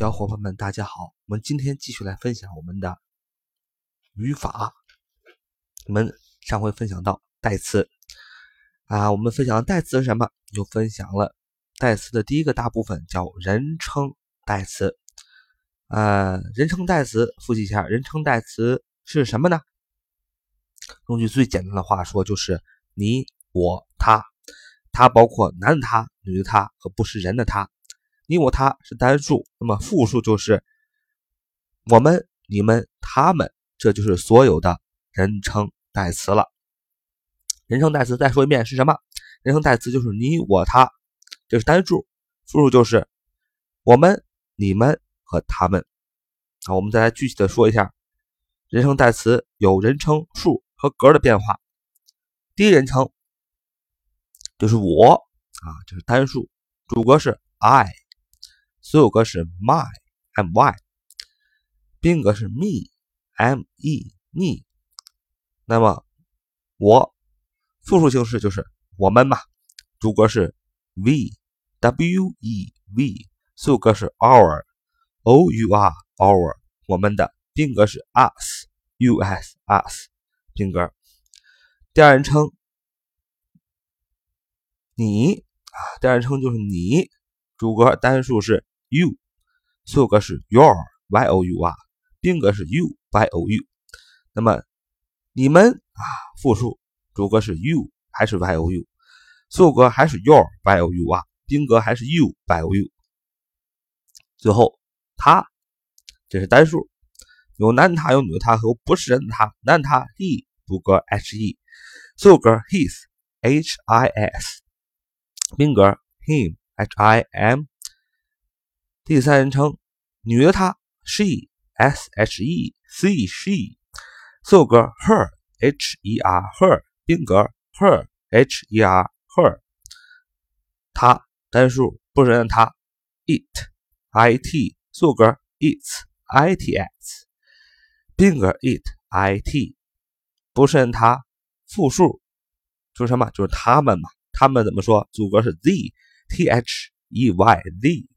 小伙伴们，大家好！我们今天继续来分享我们的语法。我们上回分享到代词啊，我们分享的代词是什么？又分享了代词的第一个大部分，叫人称代词。呃，人称代词复习一下，人称代词是什么呢？用句最简单的话说，就是你、我、他。它包括男的他、女的他和不是人的他。你我他是单数，那么复数就是我们、你们、他们，这就是所有的人称代词了。人称代词再说一遍是什么？人称代词就是你我他，这是单数；复数就是我们、你们和他们。好，我们再来具体的说一下，人称代词有人称数和格的变化。第一人称就是我啊，就是单数，主格是 I。所有格是 my，m y，宾格是 me，m e me。那么我复数形式就是我们嘛，主格是 we，w e we，所有格是 our，o u r our，我们的宾格是 us，u s us，宾格。第二人称你啊，第二人称就是你，主格单数是。you，所有格是 your，y o u r，宾格是 you y o u。那么你们啊，复数主格是 you，还是 y o u，所有格还是 your，y o u r，宾格还是 you y o u。最后他，这是单数，有男他，有女他和不是人他，男他 he，主格 h e，所有格 his，h i s，宾格 him，h i m。第三人称，女的她 she s h e she，所有格 her，h e r her，宾格 her h e r her，她单数不是人她，it，i t，所有格 its，i t s，宾格 it i t，不是人她，复数就是什么？就是他们嘛。他们怎么说？主格是 the，t h e y the。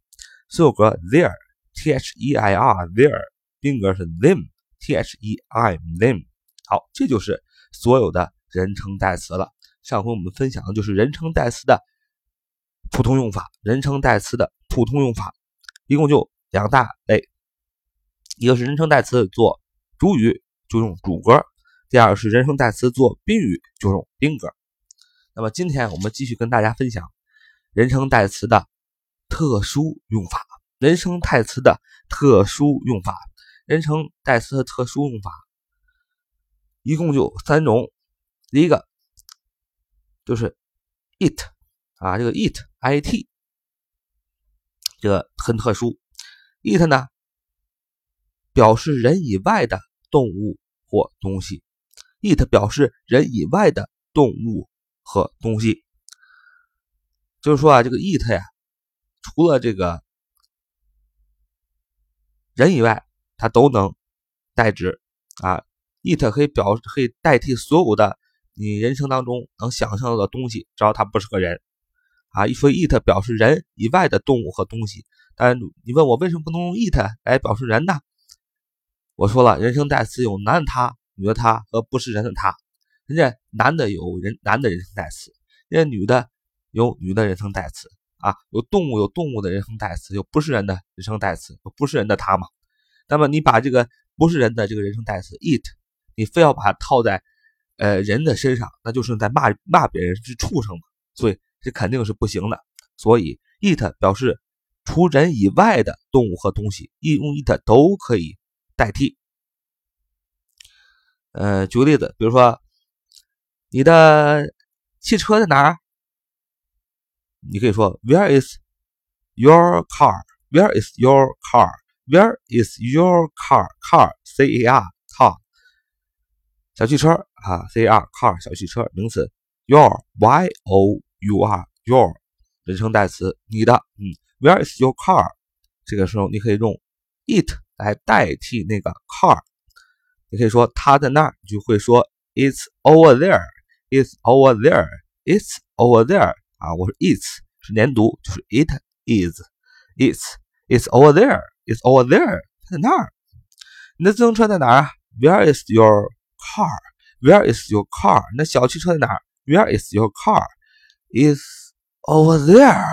所有格 their，t h e i r their，宾格是 them，t h e i them。好，这就是所有的人称代词了。上回我们分享的就是人称代词的普通用法，人称代词的普通用法，一共就两大类，一个是人称代词做主语就用主格，第二个是人称代词做宾语就用宾格。那么今天我们继续跟大家分享人称代词的。特殊用法，人称代词的特殊用法，人称代词的特殊用法，一共就三种。第一个就是 it 啊，这个 it，it，这个很特殊。it 呢，表示人以外的动物或东西。it 表示人以外的动物和东西，就是说啊，这个 it 呀。除了这个人以外，它都能代指啊。it 可以表可以代替所有的你人生当中能想象到的东西，只要它不是个人啊。一说 it 表示人以外的动物和东西，但你问我为什么不能用 it 来表示人呢？我说了，人称代词有男的他、女的他和不是人的他。人家男的有人男的人称代词，人家女的有女的人称代词。啊，有动物有动物的人称代词，有不是人的人称代词，有不是人的他嘛？那么你把这个不是人的这个人称代词 it，你非要把它套在呃人的身上，那就是在骂骂别人是畜生嘛？所以这肯定是不行的。所以 it 表示除人以外的动物和东西，用 it 都可以代替。呃，举个例子，比如说你的汽车在哪儿？你可以说 Where is your car? Where is your car? Where is your car? Car, C A R, car，小汽车啊，C A R, car，小汽车，名词。Your, Y O U R, your，人称代词，你的。嗯，Where is your car？这个时候你可以用 it 来代替那个 car。你可以说它在那儿，你就会说 It's over there. It's over there. It's over there. 啊，我说 its 是连读，就是 it is，its it's over there，it's over there，它在那儿。你的自行车在哪儿啊？Where is your car？Where is your car？那小汽车在哪儿？Where is your car？Is over there。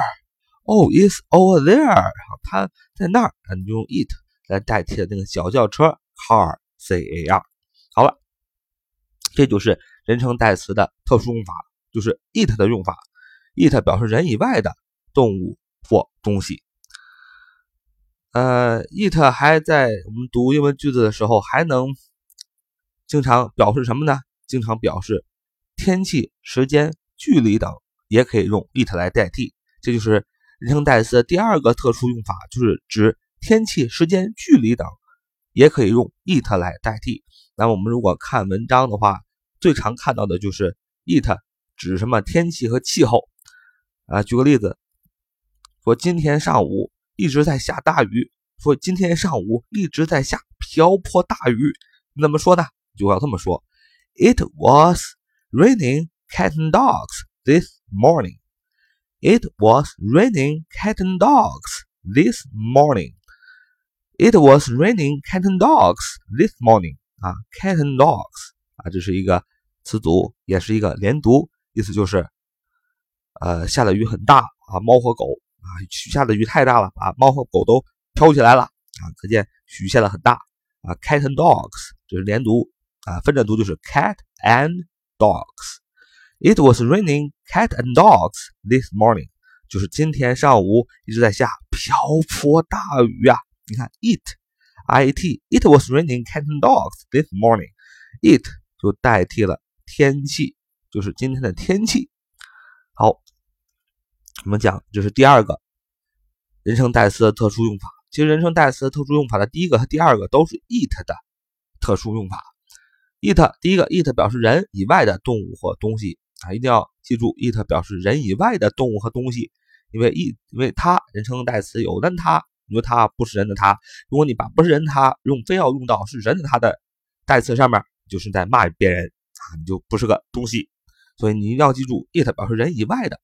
哦，is over there。它在那儿，你用 it 来代替了那个小轿车 car，c a r。好了，这就是人称代词的特殊用法，就是 it 的用法。It 表示人以外的动物或东西。呃，it 还在我们读英文句子的时候，还能经常表示什么呢？经常表示天气、时间、距离等，也可以用 it 来代替。这就是人称代词的第二个特殊用法，就是指天气、时间、距离等，也可以用 it 来代替。那么我们如果看文章的话，最常看到的就是 it 指什么天气和气候。啊，举个例子，说今天上午。一直在下大雨，说今天上午一直在下瓢泼大雨，你怎么说呢？就要这么说：It was raining cat and dogs this morning. It was raining cat and dogs this morning. It was raining cat and dogs this morning. 啊，cat and dogs 啊，这是一个词组，也是一个连读，意思就是，呃，下的雨很大啊，猫和狗。啊，许下的雨太大了，把猫和狗都飘起来了啊！可见许下的很大啊。Cat and dogs 就是连读啊，分着读就是 cat and dogs。It was raining cat and dogs this morning，就是今天上午一直在下瓢泼大雨啊！你看，it，I T，It was raining cat and dogs this morning，it 就代替了天气，就是今天的天气。我们讲就是第二个人称代词的特殊用法。其实人称代词特殊用法的第一个和第二个都是 it 的特殊用法。it 第一个 it 表示人以外的动物或东西啊，一定要记住 it 表示人以外的动物和东西，因为 it 因为它人称代词有的它，你说它不是人的它。如果你把不是人它用非要用到是人的它的代词上面，就是在骂别人啊，你就不是个东西。所以你一定要记住 it 表示人以外的。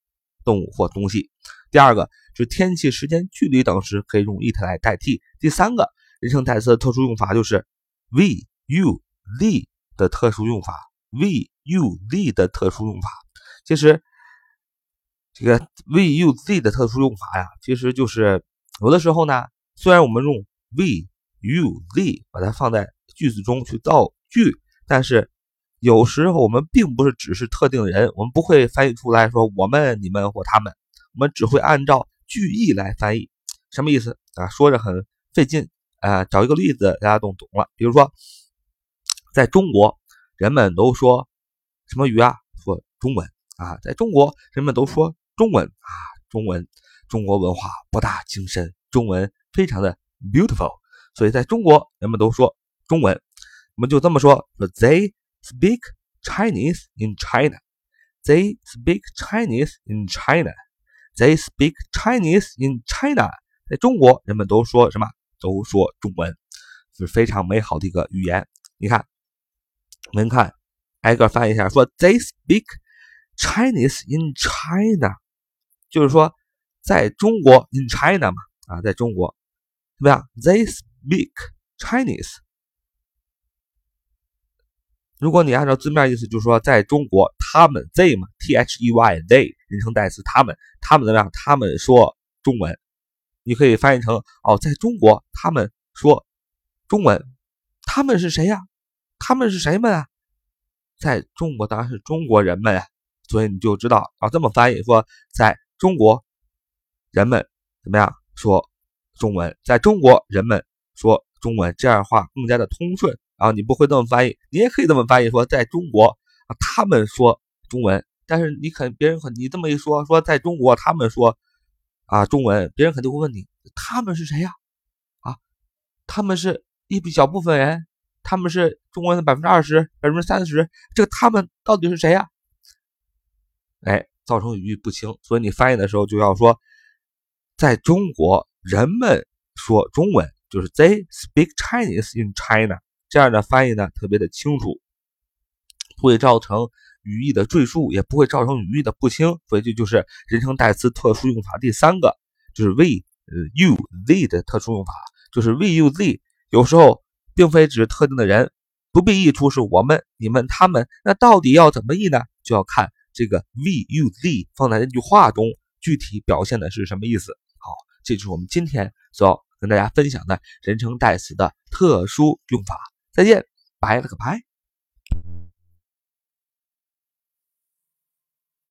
动物或东西。第二个是天气、时间、距离等时可以用 it 来代替。第三个人称代词的特殊用法就是 we、you、the 的特殊用法。；we、you、the 的特殊用法，其实这个 we、you、the 的特殊用法呀，其实就是有的时候呢，虽然我们用 we、you、the 把它放在句子中去造句，但是。有时候我们并不是只是特定的人，我们不会翻译出来说我们、你们或他们，我们只会按照句意来翻译。什么意思啊？说着很费劲啊，找一个例子大家都懂了。比如说，在中国，人们都说什么语啊？说中文啊。在中国，人们都说中文啊。中文，中国文化博大精深，中文非常的 beautiful，所以在中国，人们都说中文。我们就这么说，说 they。speak Chinese in China. They speak Chinese in China. They speak Chinese in China. 在中国，人们都说什么？都说中文，是非常美好的一个语言。你看，我们看，挨个翻译一下，说 They speak Chinese in China，就是说，在中国 in China 嘛，啊，在中国怎么样？They speak Chinese 如果你按照字面意思，就是说在中国，他们 they 嘛，t h e y they 人称代词，他们他们怎么样？他们说中文，你可以翻译成哦，在中国他们说中文，他们是谁呀？他们是谁们啊？在中国当然是中国人们啊，所以你就知道要这么翻译，说在中国人们怎么样说中文，在中国人们说中文，这样的话更加的通顺。啊，你不会这么翻译，你也可以这么翻译，说在中国啊，他们说中文，但是你肯别人肯你这么一说，说在中国他们说啊中文，别人肯定会问你，他们是谁呀？啊，他们是一小部分人，他们是中文的百分之二十、百分之三十，这个他们到底是谁呀？哎，造成语义不清，所以你翻译的时候就要说，在中国人们说中文，就是 they speak Chinese in China。这样的翻译呢，特别的清楚，不会造成语义的赘述，也不会造成语义的不清，所以这就是人称代词特殊用法第三个，就是 we、you、they 的特殊用法，就是 we you z，有时候并非指特定的人，不必译出是我们、你们、他们。那到底要怎么译呢？就要看这个 we you z 放在那句话中具体表现的是什么意思。好，这就是我们今天所要跟大家分享的人称代词的特殊用法。再见，拜了个拜。